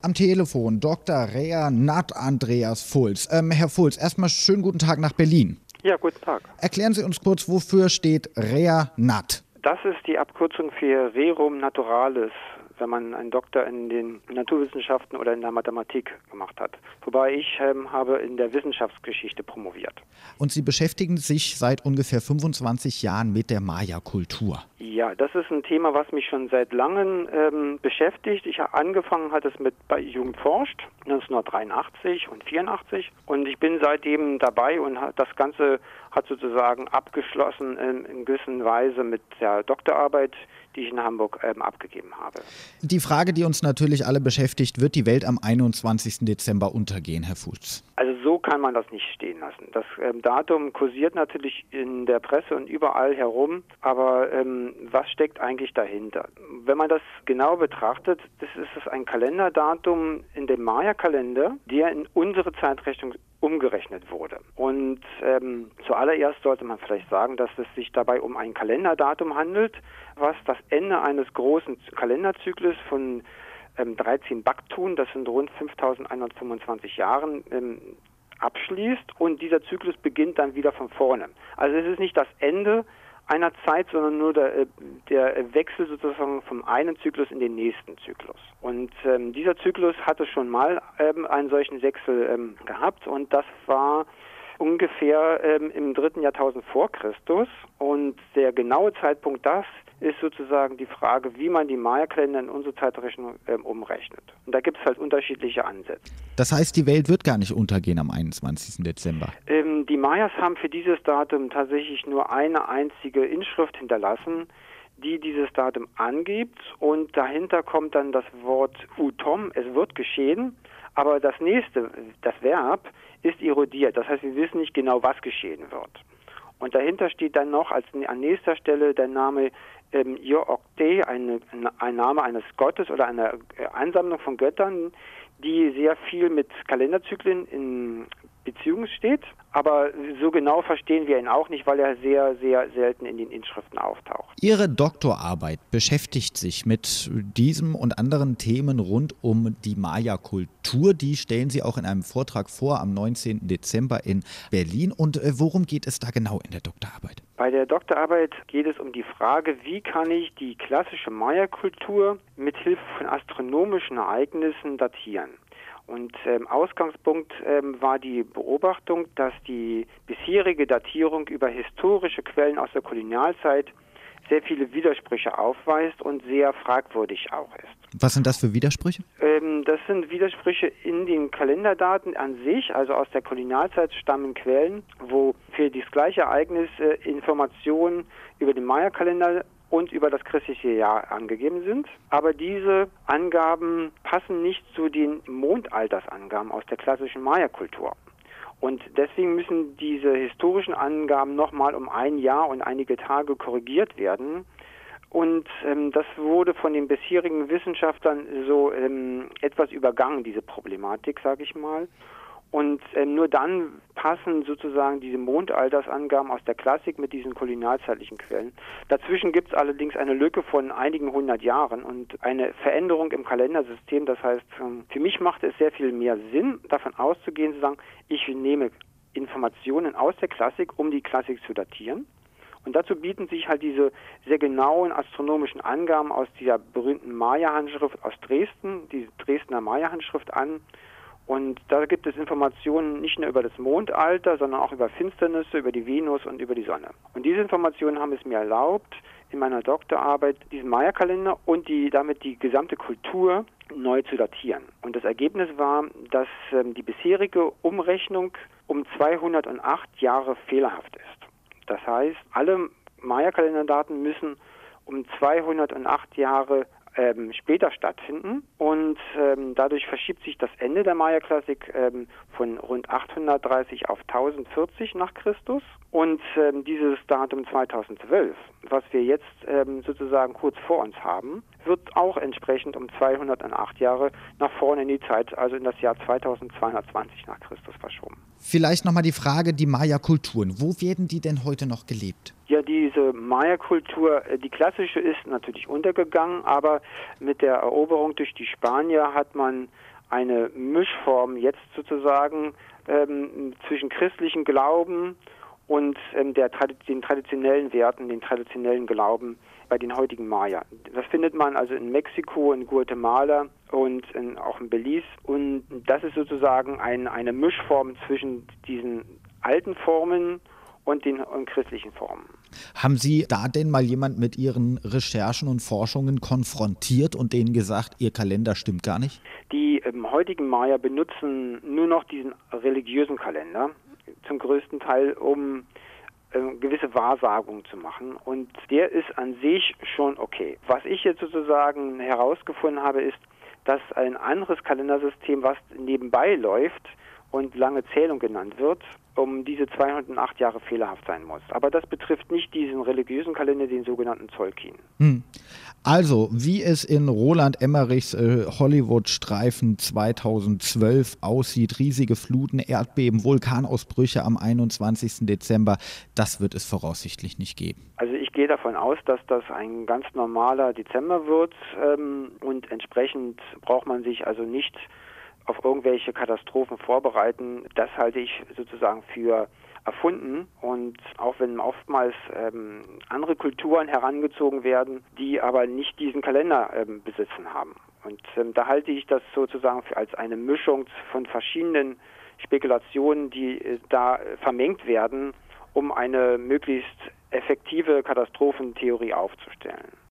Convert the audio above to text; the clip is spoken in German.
Am Telefon Dr. Rea Nat Andreas Fulz. Ähm, Herr Fulz, erstmal schönen guten Tag nach Berlin. Ja, guten Tag. Erklären Sie uns kurz, wofür steht Rea Nat? Das ist die Abkürzung für Rerum Naturalis wenn man einen Doktor in den Naturwissenschaften oder in der Mathematik gemacht hat. Wobei ich ähm, habe in der Wissenschaftsgeschichte promoviert. Und Sie beschäftigen sich seit ungefähr 25 Jahren mit der Maya-Kultur. Ja, das ist ein Thema, was mich schon seit langem ähm, beschäftigt. Ich habe angefangen hat es mit bei Jugend forscht 1983 und 84 und ich bin seitdem dabei und das Ganze hat sozusagen abgeschlossen in, in gewisser Weise mit der Doktorarbeit, die ich in Hamburg ähm, abgegeben habe. Die Frage, die uns natürlich alle beschäftigt, wird die Welt am 21. Dezember untergehen, Herr Fuchs? Also so kann man das nicht stehen lassen. Das ähm, Datum kursiert natürlich in der Presse und überall herum, aber ähm, was steckt eigentlich dahinter? Wenn man das genau betrachtet, das ist ein Kalenderdatum in dem Maya-Kalender, der in unsere Zeitrechnung umgerechnet wurde. Und ähm, zuallererst sollte man vielleicht sagen, dass es sich dabei um ein Kalenderdatum handelt, was das Ende eines großen Kalenderzyklus von ähm, 13 Baktun, das sind rund 5125 Jahren, ähm, abschließt und dieser Zyklus beginnt dann wieder von vorne. Also es ist nicht das Ende einer Zeit, sondern nur der, äh, der Wechsel sozusagen vom einen Zyklus in den nächsten Zyklus. Und ähm, dieser Zyklus hatte schon mal ähm, einen solchen Wechsel ähm, gehabt und das war ungefähr ähm, im dritten Jahrtausend vor Christus. Und der genaue Zeitpunkt das ist sozusagen die Frage, wie man die Maya-Kalender in unsere Zeitrechnung ähm, umrechnet. Und da gibt es halt unterschiedliche Ansätze. Das heißt, die Welt wird gar nicht untergehen am 21. Dezember? Ähm, die Mayas haben für dieses Datum tatsächlich nur eine einzige Inschrift hinterlassen, die dieses Datum angibt. Und dahinter kommt dann das Wort Utom, es wird geschehen. Aber das nächste, das Verb, ist erodiert. Das heißt, wir wissen nicht genau, was geschehen wird. Und dahinter steht dann noch als an nächster Stelle der Name ähm, Yookte, eine, ein Name eines Gottes oder einer äh, Ansammlung von Göttern, die sehr viel mit Kalenderzyklen in Beziehung steht. Aber so genau verstehen wir ihn auch nicht, weil er sehr, sehr selten in den Inschriften auftaucht. Ihre Doktorarbeit beschäftigt sich mit diesem und anderen Themen rund um die Maya-Kultur. Die stellen Sie auch in einem Vortrag vor am 19. Dezember in Berlin. Und äh, worum geht es da genau in der Doktorarbeit? Bei der Doktorarbeit geht es um die Frage, wie kann ich die klassische Maya-Kultur mit Hilfe von astronomischen Ereignissen datieren. Und ähm, Ausgangspunkt ähm, war die Beobachtung, dass die bisherige Datierung über historische Quellen aus der Kolonialzeit sehr viele Widersprüche aufweist und sehr fragwürdig auch ist. Was sind das für Widersprüche? Ähm, das sind Widersprüche in den Kalenderdaten an sich, also aus der Kolonialzeit stammen Quellen, wo für das gleiche Ereignis äh, Informationen über den Maya-Kalender und über das christliche Jahr angegeben sind. Aber diese Angaben passen nicht zu den Mondaltersangaben aus der klassischen Maya-Kultur. Und deswegen müssen diese historischen Angaben nochmal um ein Jahr und einige Tage korrigiert werden. Und ähm, das wurde von den bisherigen Wissenschaftlern so ähm, etwas übergangen, diese Problematik, sage ich mal. Und äh, nur dann passen sozusagen diese Mondaltersangaben aus der Klassik mit diesen kolonialzeitlichen Quellen. Dazwischen gibt es allerdings eine Lücke von einigen hundert Jahren und eine Veränderung im Kalendersystem. Das heißt, ähm, für mich macht es sehr viel mehr Sinn, davon auszugehen, zu sagen, ich nehme Informationen aus der Klassik, um die Klassik zu datieren. Und dazu bieten sich halt diese sehr genauen astronomischen Angaben aus dieser berühmten Maya-Handschrift aus Dresden, die Dresdner Maya-Handschrift an und da gibt es Informationen nicht nur über das Mondalter, sondern auch über Finsternisse, über die Venus und über die Sonne. Und diese Informationen haben es mir erlaubt, in meiner Doktorarbeit diesen Maya-Kalender und die, damit die gesamte Kultur neu zu datieren. Und das Ergebnis war, dass ähm, die bisherige Umrechnung um 208 Jahre fehlerhaft ist. Das heißt, alle Maya-Kalenderdaten müssen um 208 Jahre ähm, später stattfinden. Und ähm, dadurch verschiebt sich das Ende der Maya-Klassik ähm, von rund 830 auf 1040 nach Christus. Und ähm, dieses Datum 2012, was wir jetzt ähm, sozusagen kurz vor uns haben, wird auch entsprechend um 208 Jahre nach vorne in die Zeit, also in das Jahr 2220 nach Christus verschoben. Vielleicht nochmal die Frage, die Maya-Kulturen, wo werden die denn heute noch gelebt? Ja, diese Maya-Kultur, äh, die klassische ist natürlich untergegangen, aber mit der Eroberung durch die Spanier hat man eine Mischform jetzt sozusagen ähm, zwischen christlichen Glauben und ähm, der, den traditionellen Werten, den traditionellen Glauben bei den heutigen Maya. Das findet man also in Mexiko, in Guatemala und in, auch in Belize. Und das ist sozusagen ein, eine Mischform zwischen diesen alten Formen und den und christlichen Formen. Haben Sie da denn mal jemand mit Ihren Recherchen und Forschungen konfrontiert und denen gesagt, Ihr Kalender stimmt gar nicht? Die ähm, heutigen Maya benutzen nur noch diesen religiösen Kalender, zum größten Teil, um äh, gewisse Wahrsagungen zu machen. Und der ist an sich schon okay. Was ich jetzt sozusagen herausgefunden habe, ist, dass ein anderes Kalendersystem, was nebenbei läuft und lange Zählung genannt wird, um diese 208 Jahre fehlerhaft sein muss. Aber das betrifft nicht diesen religiösen Kalender, den sogenannten Zolkin. Hm. Also, wie es in Roland Emmerichs äh, Hollywood-Streifen 2012 aussieht, riesige Fluten, Erdbeben, Vulkanausbrüche am 21. Dezember, das wird es voraussichtlich nicht geben. Also ich gehe davon aus, dass das ein ganz normaler Dezember wird ähm, und entsprechend braucht man sich also nicht auf irgendwelche Katastrophen vorbereiten, das halte ich sozusagen für erfunden. Und auch wenn oftmals ähm, andere Kulturen herangezogen werden, die aber nicht diesen Kalender ähm, besitzen haben. Und ähm, da halte ich das sozusagen für als eine Mischung von verschiedenen Spekulationen, die äh, da vermengt werden, um eine möglichst effektive Katastrophentheorie aufzustellen.